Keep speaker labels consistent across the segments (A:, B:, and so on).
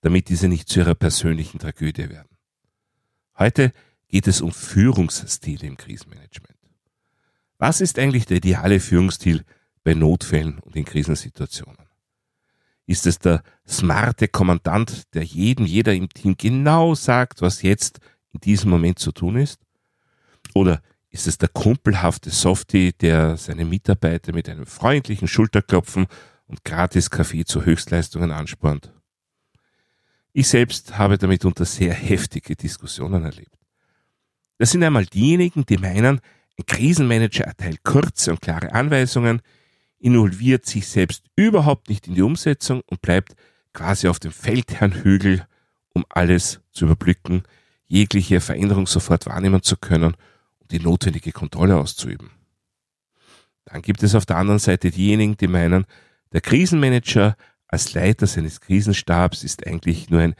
A: damit diese nicht zu ihrer persönlichen Tragödie werden. Heute geht es um Führungsstile im Krisenmanagement. Was ist eigentlich der ideale Führungsstil bei Notfällen und in Krisensituationen? Ist es der smarte Kommandant, der jedem, jeder im Team genau sagt, was jetzt in diesem Moment zu tun ist? Oder ist es der kumpelhafte Softie, der seine Mitarbeiter mit einem freundlichen Schulterklopfen und gratis Kaffee zu Höchstleistungen anspornt? Ich selbst habe damit unter sehr heftige Diskussionen erlebt. Das sind einmal diejenigen, die meinen, ein Krisenmanager erteilt kurze und klare Anweisungen, involviert sich selbst überhaupt nicht in die Umsetzung und bleibt quasi auf dem Feldherrnhügel, um alles zu überblicken, jegliche Veränderung sofort wahrnehmen zu können und die notwendige Kontrolle auszuüben. Dann gibt es auf der anderen Seite diejenigen, die meinen, der Krisenmanager als Leiter seines Krisenstabs ist eigentlich nur ein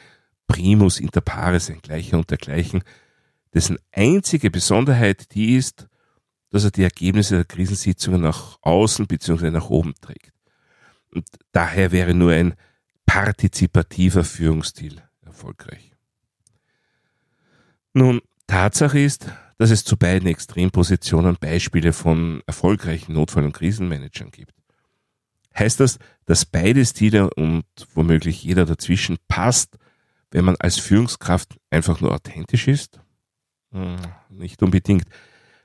A: Primus inter pares, ein Gleicher und dergleichen, dessen einzige Besonderheit die ist, dass er die Ergebnisse der Krisensitzungen nach außen bzw. nach oben trägt. Und daher wäre nur ein partizipativer Führungsstil erfolgreich. Nun, Tatsache ist, dass es zu beiden Extrempositionen Beispiele von erfolgreichen Notfall- und Krisenmanagern gibt. Heißt das, dass beide Stile und womöglich jeder dazwischen passt, wenn man als Führungskraft einfach nur authentisch ist? Hm, nicht unbedingt.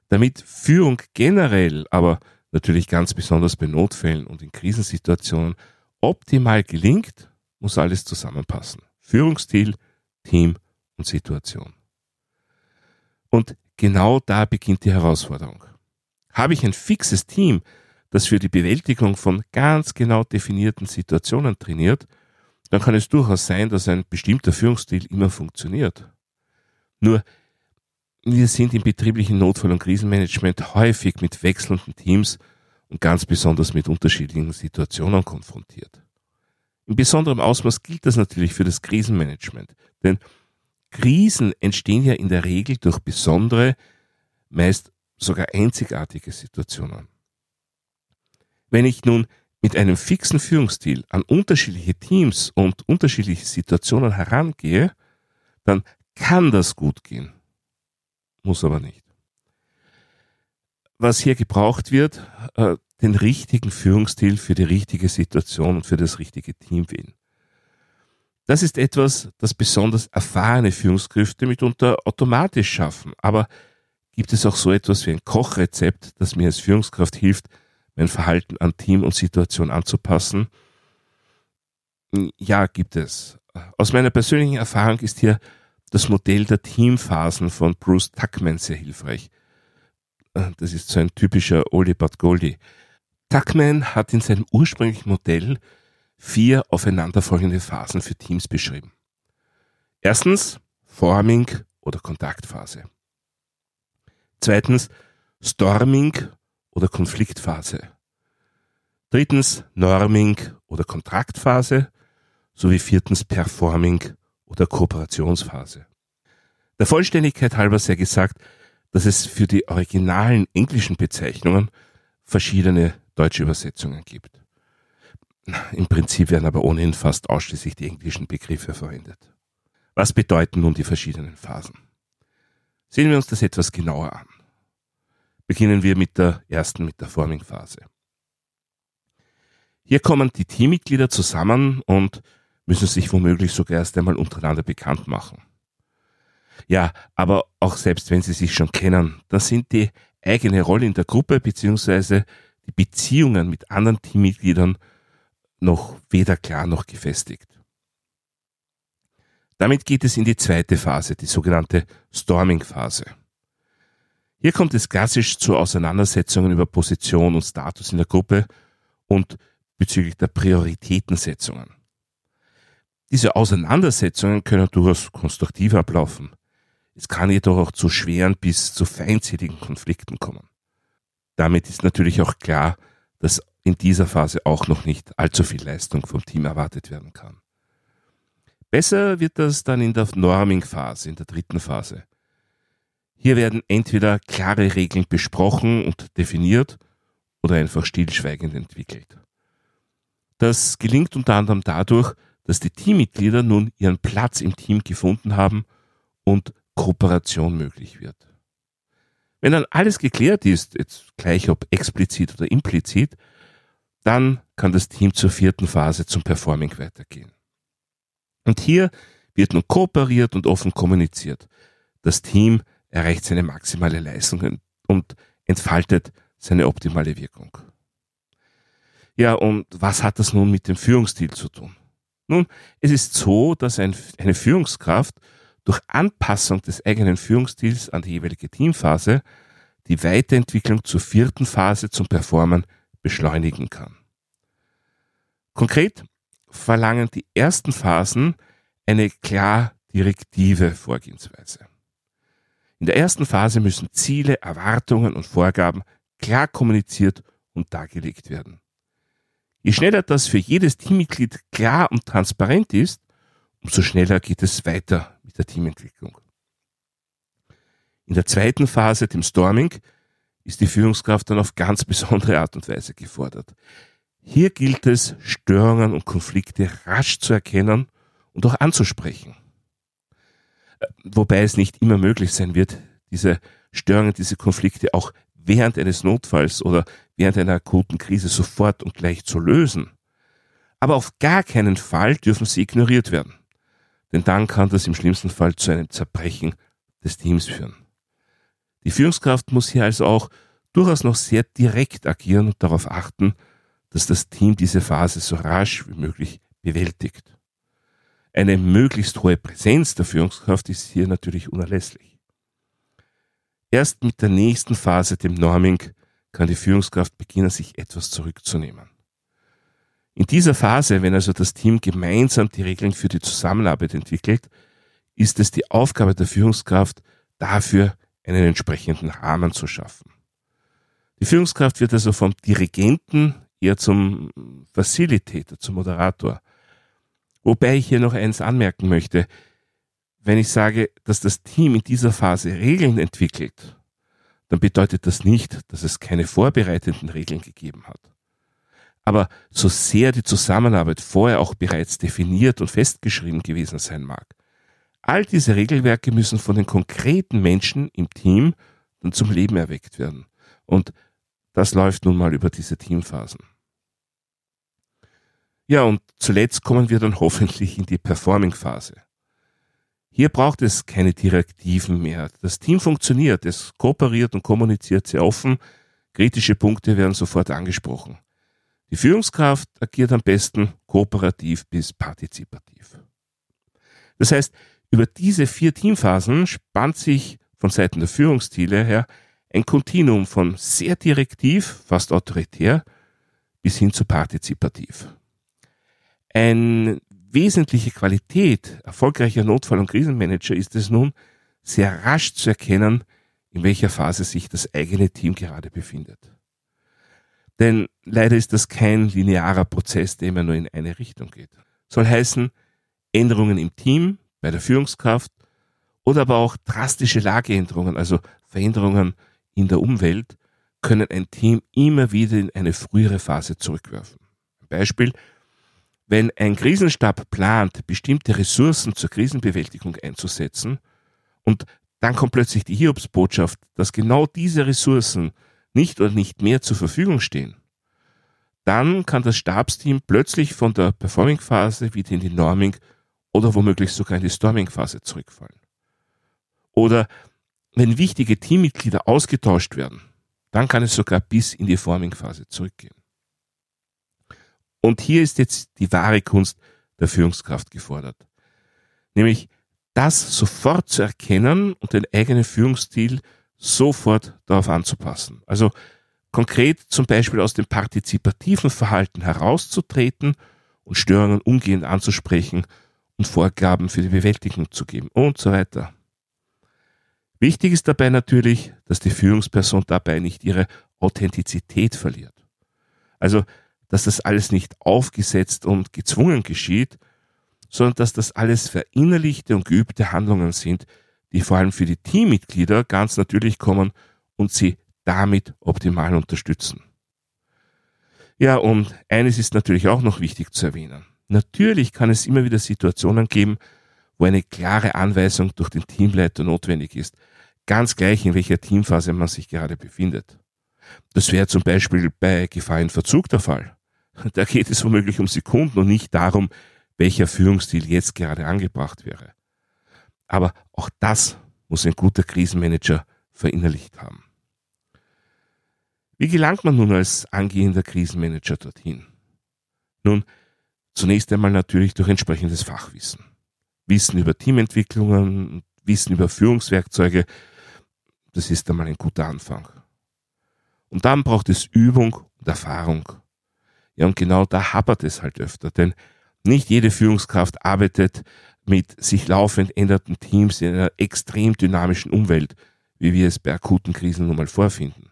A: Damit Führung generell, aber natürlich ganz besonders bei Notfällen und in Krisensituationen optimal gelingt, muss alles zusammenpassen. Führungsstil, Team und Situation. Und genau da beginnt die Herausforderung. Habe ich ein fixes Team, das für die Bewältigung von ganz genau definierten Situationen trainiert, dann kann es durchaus sein, dass ein bestimmter Führungsstil immer funktioniert. Nur wir sind im betrieblichen Notfall- und Krisenmanagement häufig mit wechselnden Teams und ganz besonders mit unterschiedlichen Situationen konfrontiert. In besonderem Ausmaß gilt das natürlich für das Krisenmanagement, denn Krisen entstehen ja in der Regel durch besondere, meist sogar einzigartige Situationen. Wenn ich nun mit einem fixen Führungsstil an unterschiedliche Teams und unterschiedliche Situationen herangehe, dann kann das gut gehen muss aber nicht. Was hier gebraucht wird, äh, den richtigen Führungsstil für die richtige Situation und für das richtige Team wählen. Das ist etwas, das besonders erfahrene Führungskräfte mitunter automatisch schaffen. Aber gibt es auch so etwas wie ein Kochrezept, das mir als Führungskraft hilft, mein Verhalten an Team und Situation anzupassen? Ja, gibt es. Aus meiner persönlichen Erfahrung ist hier das Modell der Teamphasen von Bruce Tuckman sehr hilfreich. Das ist so ein typischer Oldie but Goldie. Tuckman hat in seinem ursprünglichen Modell vier aufeinanderfolgende Phasen für Teams beschrieben. Erstens Forming oder Kontaktphase. Zweitens Storming oder Konfliktphase. Drittens Norming oder Kontraktphase sowie viertens Performing oder Kooperationsphase. Der Vollständigkeit halber sei gesagt, dass es für die originalen englischen Bezeichnungen verschiedene deutsche Übersetzungen gibt. Im Prinzip werden aber ohnehin fast ausschließlich die englischen Begriffe verwendet. Was bedeuten nun die verschiedenen Phasen? Sehen wir uns das etwas genauer an. Beginnen wir mit der ersten, mit der Forming-Phase. Hier kommen die Teammitglieder zusammen und müssen sich womöglich sogar erst einmal untereinander bekannt machen. Ja, aber auch selbst wenn sie sich schon kennen, dann sind die eigene Rolle in der Gruppe beziehungsweise die Beziehungen mit anderen Teammitgliedern noch weder klar noch gefestigt. Damit geht es in die zweite Phase, die sogenannte Storming-Phase. Hier kommt es klassisch zu Auseinandersetzungen über Position und Status in der Gruppe und bezüglich der Prioritätensetzungen. Diese Auseinandersetzungen können durchaus konstruktiv ablaufen. Es kann jedoch auch zu schweren bis zu feindseligen Konflikten kommen. Damit ist natürlich auch klar, dass in dieser Phase auch noch nicht allzu viel Leistung vom Team erwartet werden kann. Besser wird das dann in der Norming-Phase, in der dritten Phase. Hier werden entweder klare Regeln besprochen und definiert oder einfach stillschweigend entwickelt. Das gelingt unter anderem dadurch, dass die Teammitglieder nun ihren Platz im Team gefunden haben und Kooperation möglich wird. Wenn dann alles geklärt ist, jetzt gleich ob explizit oder implizit, dann kann das Team zur vierten Phase zum Performing weitergehen. Und hier wird nun kooperiert und offen kommuniziert. Das Team erreicht seine maximale Leistung und entfaltet seine optimale Wirkung. Ja, und was hat das nun mit dem Führungsstil zu tun? Nun, es ist so, dass ein, eine Führungskraft durch Anpassung des eigenen Führungsstils an die jeweilige Teamphase die Weiterentwicklung zur vierten Phase zum Performen beschleunigen kann. Konkret verlangen die ersten Phasen eine klar direktive Vorgehensweise. In der ersten Phase müssen Ziele, Erwartungen und Vorgaben klar kommuniziert und dargelegt werden. Je schneller das für jedes Teammitglied klar und transparent ist, umso schneller geht es weiter mit der Teamentwicklung. In der zweiten Phase, dem Storming, ist die Führungskraft dann auf ganz besondere Art und Weise gefordert. Hier gilt es, Störungen und Konflikte rasch zu erkennen und auch anzusprechen. Wobei es nicht immer möglich sein wird, diese Störungen, diese Konflikte auch während eines Notfalls oder während einer akuten Krise sofort und gleich zu lösen. Aber auf gar keinen Fall dürfen sie ignoriert werden. Denn dann kann das im schlimmsten Fall zu einem Zerbrechen des Teams führen. Die Führungskraft muss hier also auch durchaus noch sehr direkt agieren und darauf achten, dass das Team diese Phase so rasch wie möglich bewältigt. Eine möglichst hohe Präsenz der Führungskraft ist hier natürlich unerlässlich. Erst mit der nächsten Phase, dem Norming, kann die Führungskraft beginnen, sich etwas zurückzunehmen. In dieser Phase, wenn also das Team gemeinsam die Regeln für die Zusammenarbeit entwickelt, ist es die Aufgabe der Führungskraft, dafür einen entsprechenden Rahmen zu schaffen. Die Führungskraft wird also vom Dirigenten eher zum Facilitator, zum Moderator. Wobei ich hier noch eins anmerken möchte. Wenn ich sage, dass das Team in dieser Phase Regeln entwickelt, dann bedeutet das nicht, dass es keine vorbereitenden Regeln gegeben hat. Aber so sehr die Zusammenarbeit vorher auch bereits definiert und festgeschrieben gewesen sein mag, all diese Regelwerke müssen von den konkreten Menschen im Team dann zum Leben erweckt werden. Und das läuft nun mal über diese Teamphasen. Ja, und zuletzt kommen wir dann hoffentlich in die Performing-Phase. Hier braucht es keine Direktiven mehr. Das Team funktioniert, es kooperiert und kommuniziert sehr offen. Kritische Punkte werden sofort angesprochen. Die Führungskraft agiert am besten kooperativ bis partizipativ. Das heißt, über diese vier Teamphasen spannt sich von Seiten der Führungsstile her ein Kontinuum von sehr direktiv, fast autoritär, bis hin zu partizipativ. Eine wesentliche Qualität erfolgreicher Notfall- und Krisenmanager ist es nun, sehr rasch zu erkennen, in welcher Phase sich das eigene Team gerade befindet. Denn leider ist das kein linearer Prozess, der immer nur in eine Richtung geht. Soll heißen, Änderungen im Team, bei der Führungskraft oder aber auch drastische Lageänderungen, also Veränderungen in der Umwelt, können ein Team immer wieder in eine frühere Phase zurückwerfen. Beispiel, wenn ein Krisenstab plant, bestimmte Ressourcen zur Krisenbewältigung einzusetzen und dann kommt plötzlich die Hiobsbotschaft, dass genau diese Ressourcen nicht oder nicht mehr zur Verfügung stehen, dann kann das Stabsteam plötzlich von der Performing-Phase wieder in die Norming oder womöglich sogar in die Storming-Phase zurückfallen. Oder wenn wichtige Teammitglieder ausgetauscht werden, dann kann es sogar bis in die Forming-Phase zurückgehen. Und hier ist jetzt die wahre Kunst der Führungskraft gefordert. Nämlich das sofort zu erkennen und den eigenen Führungsstil sofort darauf anzupassen. Also konkret zum Beispiel aus dem partizipativen Verhalten herauszutreten und Störungen umgehend anzusprechen und Vorgaben für die Bewältigung zu geben und so weiter. Wichtig ist dabei natürlich, dass die Führungsperson dabei nicht ihre Authentizität verliert. Also, dass das alles nicht aufgesetzt und gezwungen geschieht, sondern dass das alles verinnerlichte und geübte Handlungen sind, die vor allem für die Teammitglieder ganz natürlich kommen und sie damit optimal unterstützen. Ja, und eines ist natürlich auch noch wichtig zu erwähnen. Natürlich kann es immer wieder Situationen geben, wo eine klare Anweisung durch den Teamleiter notwendig ist, ganz gleich in welcher Teamphase man sich gerade befindet. Das wäre zum Beispiel bei Gefahr in Verzug der Fall. Da geht es womöglich um Sekunden und nicht darum, welcher Führungsstil jetzt gerade angebracht wäre. Aber auch das muss ein guter Krisenmanager verinnerlicht haben. Wie gelangt man nun als angehender Krisenmanager dorthin? Nun, zunächst einmal natürlich durch entsprechendes Fachwissen. Wissen über Teamentwicklungen, Wissen über Führungswerkzeuge, das ist einmal ein guter Anfang. Und dann braucht es Übung und Erfahrung. Ja, und genau da hapert es halt öfter, denn nicht jede Führungskraft arbeitet mit sich laufend ändernden Teams in einer extrem dynamischen Umwelt, wie wir es bei akuten Krisen nun mal vorfinden.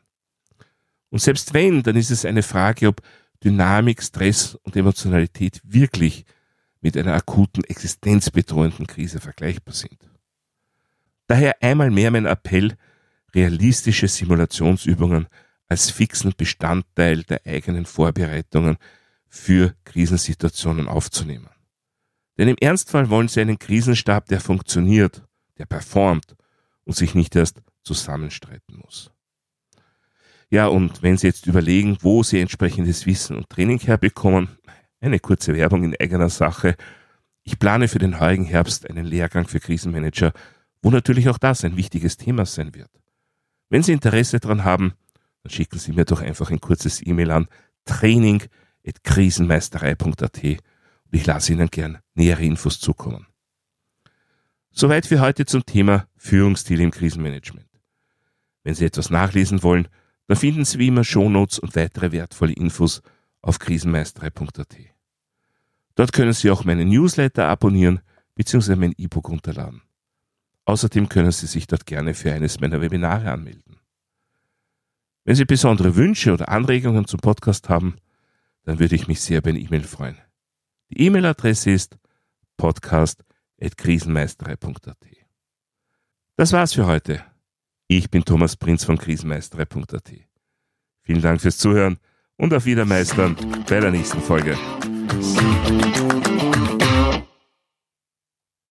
A: Und selbst wenn, dann ist es eine Frage, ob Dynamik, Stress und Emotionalität wirklich mit einer akuten, existenzbedrohenden Krise vergleichbar sind. Daher einmal mehr mein Appell, realistische Simulationsübungen als fixen Bestandteil der eigenen Vorbereitungen für Krisensituationen aufzunehmen. Denn im Ernstfall wollen Sie einen Krisenstab, der funktioniert, der performt und sich nicht erst zusammenstreiten muss. Ja, und wenn Sie jetzt überlegen, wo Sie entsprechendes Wissen und Training herbekommen, eine kurze Werbung in eigener Sache. Ich plane für den heurigen Herbst einen Lehrgang für Krisenmanager, wo natürlich auch das ein wichtiges Thema sein wird. Wenn Sie Interesse daran haben, dann schicken Sie mir doch einfach ein kurzes E-Mail an training.krisenmeisterei.at und ich lasse Ihnen gern nähere Infos zukommen. Soweit für heute zum Thema Führungsstil im Krisenmanagement. Wenn Sie etwas nachlesen wollen, dann finden Sie wie immer Shownotes und weitere wertvolle Infos auf krisenmeisterei.at. Dort können Sie auch meinen Newsletter abonnieren bzw. mein E-Book runterladen. Außerdem können Sie sich dort gerne für eines meiner Webinare anmelden. Wenn Sie besondere Wünsche oder Anregungen zum Podcast haben, dann würde ich mich sehr über eine E-Mail freuen. Die E-Mail-Adresse ist podcast.krisenmeisterei.at. Das war's für heute. Ich bin Thomas Prinz von krisenmeisterei.at. Vielen Dank fürs Zuhören und auf Wiedermeistern bei der nächsten Folge.